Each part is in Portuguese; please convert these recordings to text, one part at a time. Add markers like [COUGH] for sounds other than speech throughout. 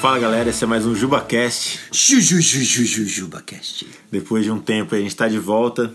Fala galera, esse é mais um JubaCast. JujujujujuJubaCast. Depois de um tempo a gente está de volta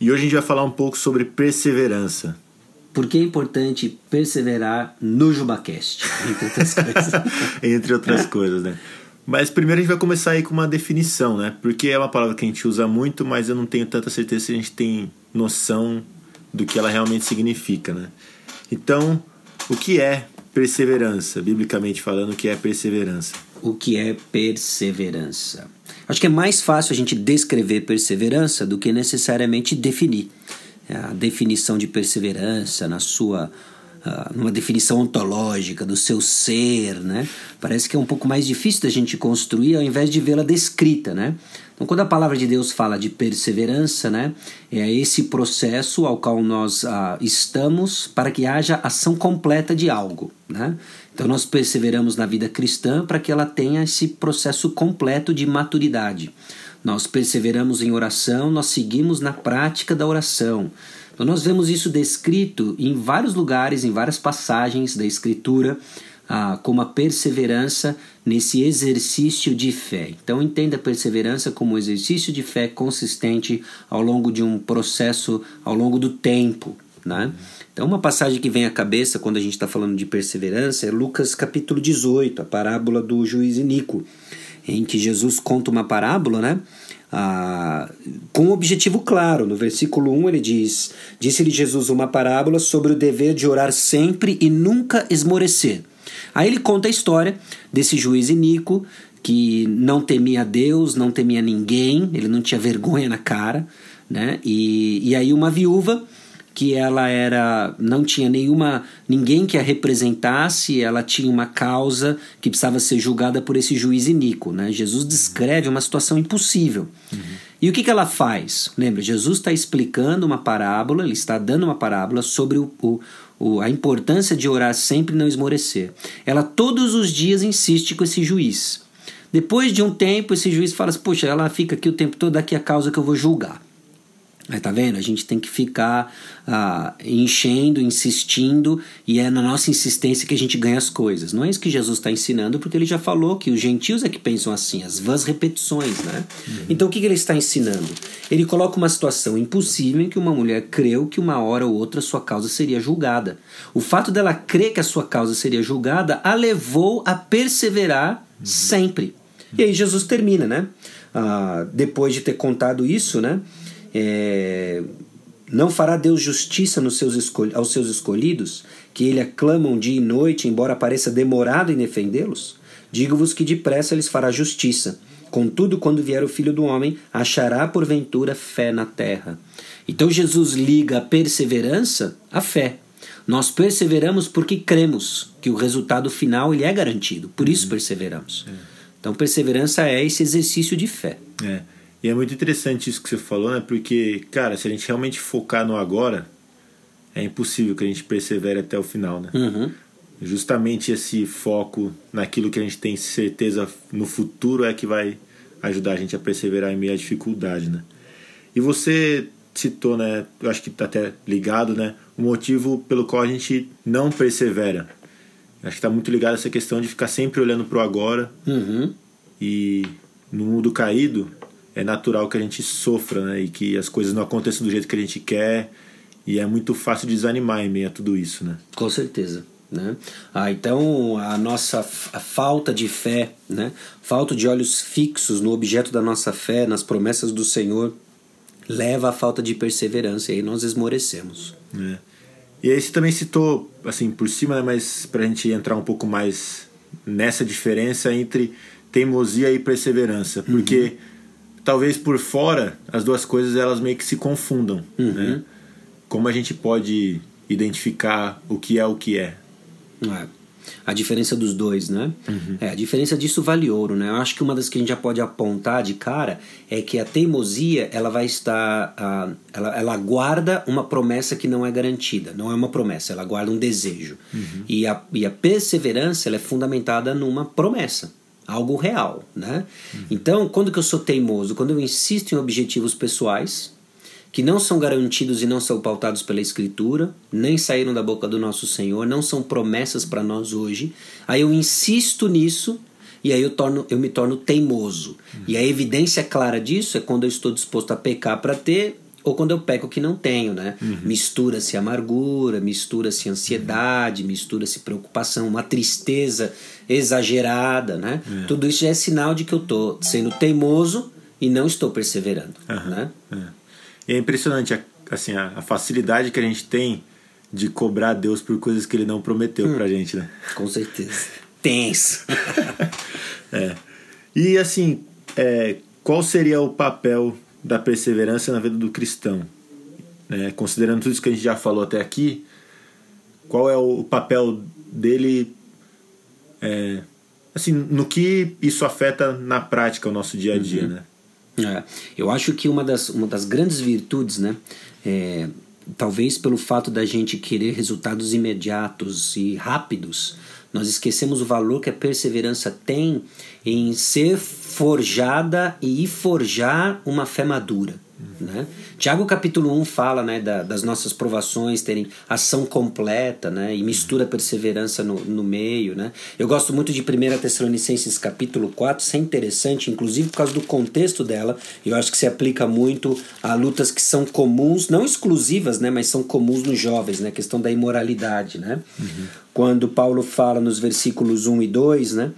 e hoje a gente vai falar um pouco sobre perseverança. Por que é importante perseverar no JubaCast? [LAUGHS] Entre outras coisas. [LAUGHS] Entre outras coisas, né? Mas primeiro a gente vai começar aí com uma definição, né? Porque é uma palavra que a gente usa muito, mas eu não tenho tanta certeza se a gente tem noção do que ela realmente significa, né? Então, o que é perseverança, biblicamente falando, o que é perseverança? O que é perseverança? Acho que é mais fácil a gente descrever perseverança do que necessariamente definir. A definição de perseverança na sua numa definição ontológica do seu ser, né? Parece que é um pouco mais difícil da gente construir ao invés de vê-la descrita, né? Então, quando a palavra de Deus fala de perseverança, né, é esse processo ao qual nós ah, estamos para que haja ação completa de algo. Né? Então, nós perseveramos na vida cristã para que ela tenha esse processo completo de maturidade. Nós perseveramos em oração, nós seguimos na prática da oração. Então, nós vemos isso descrito em vários lugares, em várias passagens da Escritura ah, como a perseverança nesse exercício de fé. Então entenda a perseverança como um exercício de fé consistente ao longo de um processo, ao longo do tempo. Né? Então uma passagem que vem à cabeça quando a gente está falando de perseverança é Lucas capítulo 18, a parábola do juiz Inico, em que Jesus conta uma parábola, né? Ah, com um objetivo claro. No versículo 1 ele diz: Disse-lhe Jesus uma parábola sobre o dever de orar sempre e nunca esmorecer. Aí ele conta a história desse juiz Inico que não temia Deus, não temia ninguém, ele não tinha vergonha na cara, né? E, e aí uma viúva que ela era não tinha nenhuma ninguém que a representasse, ela tinha uma causa que precisava ser julgada por esse juiz iníquo, né? Jesus descreve uma situação impossível. Uhum. E o que, que ela faz? Lembra, Jesus está explicando uma parábola, ele está dando uma parábola sobre o, o, o, a importância de orar sempre e não esmorecer. Ela todos os dias insiste com esse juiz. Depois de um tempo, esse juiz fala assim: Poxa, ela fica aqui o tempo todo, aqui a causa que eu vou julgar. Aí tá vendo? A gente tem que ficar ah, enchendo, insistindo, e é na nossa insistência que a gente ganha as coisas. Não é isso que Jesus está ensinando, porque ele já falou que os gentios é que pensam assim, as vãs repetições, né? Uhum. Então o que, que ele está ensinando? Ele coloca uma situação impossível em que uma mulher creu que uma hora ou outra sua causa seria julgada. O fato dela crer que a sua causa seria julgada a levou a perseverar uhum. sempre. E aí Jesus termina, né? Ah, depois de ter contado isso, né? É, não fará Deus justiça nos seus aos seus escolhidos, que ele aclamam dia e noite, embora pareça demorado em defendê-los? Digo-vos que depressa lhes fará justiça. Contudo, quando vier o Filho do Homem, achará porventura fé na terra. Então Jesus liga a perseverança à fé. Nós perseveramos porque cremos que o resultado final ele é garantido. Por isso uhum. perseveramos. É. Então perseverança é esse exercício de fé. É. E é muito interessante isso que você falou, né? Porque, cara, se a gente realmente focar no agora, é impossível que a gente persevere até o final, né? Uhum. Justamente esse foco naquilo que a gente tem certeza no futuro é que vai ajudar a gente a perseverar em meio à dificuldade, né? E você citou, né? Eu acho que tá até ligado, né? O motivo pelo qual a gente não persevera. Acho que está muito ligado a essa questão de ficar sempre olhando para o agora. Uhum. E no mundo caído, é natural que a gente sofra, né? E que as coisas não aconteçam do jeito que a gente quer. E é muito fácil desanimar em meio a tudo isso, né? Com certeza. Né? Ah, então a nossa a falta de fé, né? falta de olhos fixos no objeto da nossa fé, nas promessas do Senhor, leva à falta de perseverança e aí nós esmorecemos. É. E aí você também citou, assim, por cima, né, mas para a gente entrar um pouco mais nessa diferença entre teimosia e perseverança, porque uhum talvez por fora as duas coisas elas meio que se confundam. Uhum. Né? Como a gente pode identificar o que é o que é? é. A diferença dos dois, né? Uhum. É, a diferença disso vale ouro, né? Eu acho que uma das que a gente já pode apontar de cara é que a teimosia ela vai estar, uh, ela, ela guarda uma promessa que não é garantida, não é uma promessa, ela guarda um desejo. Uhum. E, a, e a perseverança ela é fundamentada numa promessa algo real, né? Uhum. Então, quando que eu sou teimoso? Quando eu insisto em objetivos pessoais que não são garantidos e não são pautados pela escritura, nem saíram da boca do nosso Senhor, não são promessas para nós hoje. Aí eu insisto nisso e aí eu, torno, eu me torno teimoso. Uhum. E a evidência clara disso é quando eu estou disposto a pecar para ter ou quando eu peco que não tenho, né? Uhum. Mistura-se amargura, mistura-se ansiedade, uhum. mistura-se preocupação, uma tristeza exagerada, né? É. Tudo isso já é sinal de que eu estou sendo teimoso e não estou perseverando, uhum. né? É. É impressionante assim, a, a, facilidade que a gente tem de cobrar Deus por coisas que ele não prometeu hum. pra gente, né? Com certeza. Tenso. [LAUGHS] é. E assim, é, qual seria o papel da perseverança na vida do cristão. Né? Considerando tudo isso que a gente já falou até aqui, qual é o papel dele é, assim, no que isso afeta na prática o nosso dia a dia, uhum. né? É, eu acho que uma das, uma das grandes virtudes, né, é, talvez pelo fato da gente querer resultados imediatos e rápidos, nós esquecemos o valor que a perseverança tem em ser forjada e forjar uma fé madura. Né? Tiago capítulo 1 fala né, da, das nossas provações terem ação completa né, e mistura perseverança no, no meio. Né? Eu gosto muito de 1 Tessalonicenses capítulo 4, isso é interessante, inclusive por causa do contexto dela. Eu acho que se aplica muito a lutas que são comuns, não exclusivas, né, mas são comuns nos jovens, né, a questão da imoralidade. Né? Uhum. Quando Paulo fala nos versículos 1 e 2, né?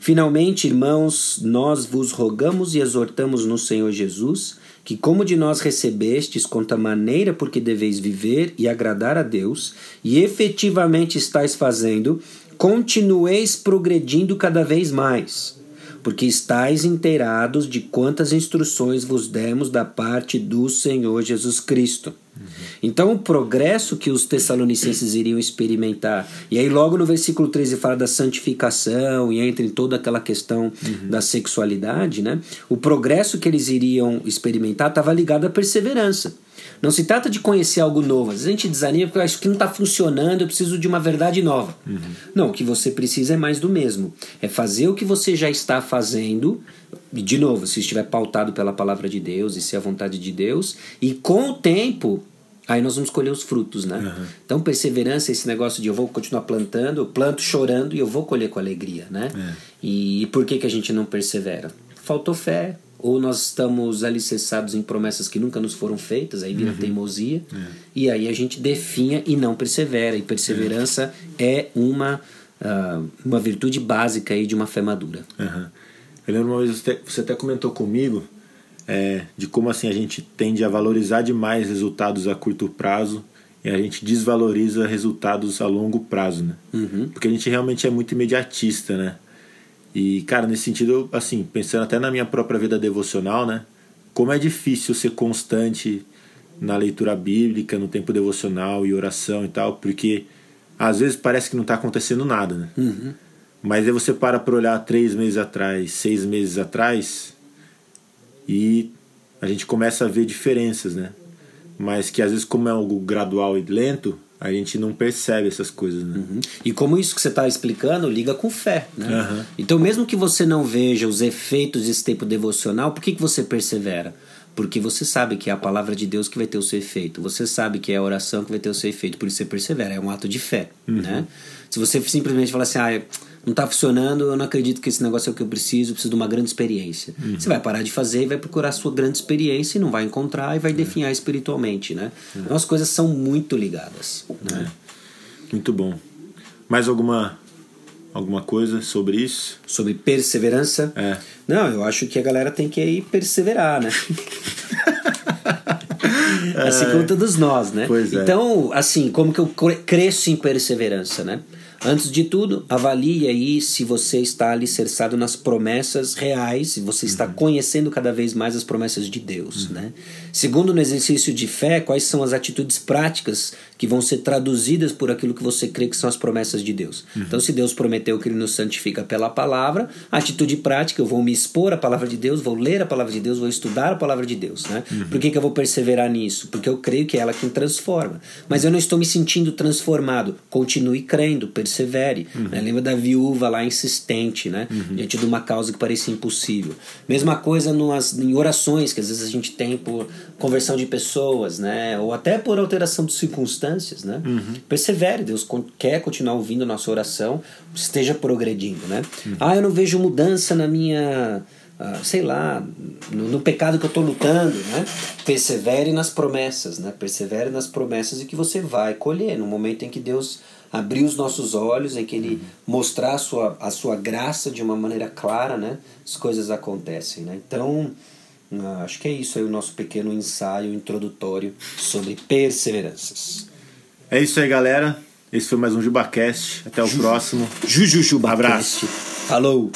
Finalmente, irmãos, nós vos rogamos e exortamos no Senhor Jesus que, como de nós recebestes, quanto a maneira por que deveis viver e agradar a Deus, e efetivamente estáis fazendo, continueis progredindo cada vez mais, porque estáis inteirados de quantas instruções vos demos da parte do Senhor Jesus Cristo. Então, o progresso que os tessalonicenses iriam experimentar, e aí logo no versículo 13 fala da santificação e entra em toda aquela questão uhum. da sexualidade, né? O progresso que eles iriam experimentar estava ligado à perseverança. Não se trata de conhecer algo novo. Às vezes a gente desanima porque eu acho que não está funcionando, eu preciso de uma verdade nova. Uhum. Não, o que você precisa é mais do mesmo. É fazer o que você já está fazendo, de novo, se estiver pautado pela palavra de Deus e se é a vontade de Deus, e com o tempo Aí nós vamos colher os frutos, né? Uhum. Então, perseverança, esse negócio de eu vou continuar plantando, eu planto chorando e eu vou colher com alegria, né? É. E, e, por que, que a gente não persevera? Faltou fé, ou nós estamos alicerçados em promessas que nunca nos foram feitas, aí vira uhum. teimosia, é. e aí a gente definha e não persevera. E perseverança é, é uma, uh, uma virtude básica aí de uma fé madura. Uhum. Eu lembro uma vez, você até comentou comigo é, de como assim a gente tende a valorizar demais resultados a curto prazo e a gente desvaloriza resultados a longo prazo, né? Uhum. Porque a gente realmente é muito imediatista, né? E, cara, nesse sentido, assim, pensando até na minha própria vida devocional, né? Como é difícil ser constante na leitura bíblica, no tempo devocional e oração e tal, porque às vezes parece que não está acontecendo nada, né? Uhum. Mas aí você para para olhar três meses atrás, seis meses atrás, e a gente começa a ver diferenças, né? Mas que às vezes, como é algo gradual e lento, a gente não percebe essas coisas, né? Uhum. E como isso que você está explicando liga com fé, né? Uhum. Então, mesmo que você não veja os efeitos desse tempo devocional, por que, que você persevera? Porque você sabe que é a palavra de Deus que vai ter o seu efeito. Você sabe que é a oração que vai ter o seu efeito. Por isso você persevera. É um ato de fé, uhum. né? Se você simplesmente falar assim, ah, não está funcionando, eu não acredito que esse negócio é o que eu preciso, eu preciso de uma grande experiência. Uhum. Você vai parar de fazer e vai procurar a sua grande experiência e não vai encontrar e vai é. definhar espiritualmente, né? É. Então as coisas são muito ligadas. Né? É. Muito bom. Mais alguma alguma coisa sobre isso? Sobre perseverança? É. Não, eu acho que a galera tem que aí perseverar, né? [LAUGHS] assim como todos nós, né? Pois é. Então, assim, como que eu cresço em perseverança, né? Antes de tudo, avalie aí se você está alicerçado nas promessas reais, se você está uhum. conhecendo cada vez mais as promessas de Deus. Uhum. Né? Segundo, no exercício de fé, quais são as atitudes práticas que vão ser traduzidas por aquilo que você crê que são as promessas de Deus. Uhum. Então, se Deus prometeu que Ele nos santifica pela palavra, atitude prática, eu vou me expor à palavra de Deus, vou ler a palavra de Deus, vou estudar a palavra de Deus. Né? Uhum. Por que, que eu vou perseverar nisso? Porque eu creio que é ela quem transforma. Mas eu não estou me sentindo transformado. Continue crendo, persevere. Uhum. Né? Lembra da viúva lá insistente, né? Uhum. diante de uma causa que parecia impossível. Mesma coisa numas, em orações que às vezes a gente tem por conversão de pessoas, né? ou até por alteração de circunstâncias circunstâncias, né? Uhum. Persevere, Deus quer continuar ouvindo a nossa oração, esteja progredindo, né? Uhum. Ah, eu não vejo mudança na minha, uh, sei lá, no, no, pecado que eu estou lutando, né? Persevere nas promessas, né? Persevere nas promessas e que você vai colher no momento em que Deus abrir os nossos olhos, em que Ele uhum. mostrar a sua, a sua graça de uma maneira clara, né? As coisas acontecem, né? Então ah, acho que é isso aí o nosso pequeno ensaio introdutório sobre perseveranças. É isso aí, galera. Esse foi mais um JubaCast. Até o Ju, próximo. Juju Abraço. Falou.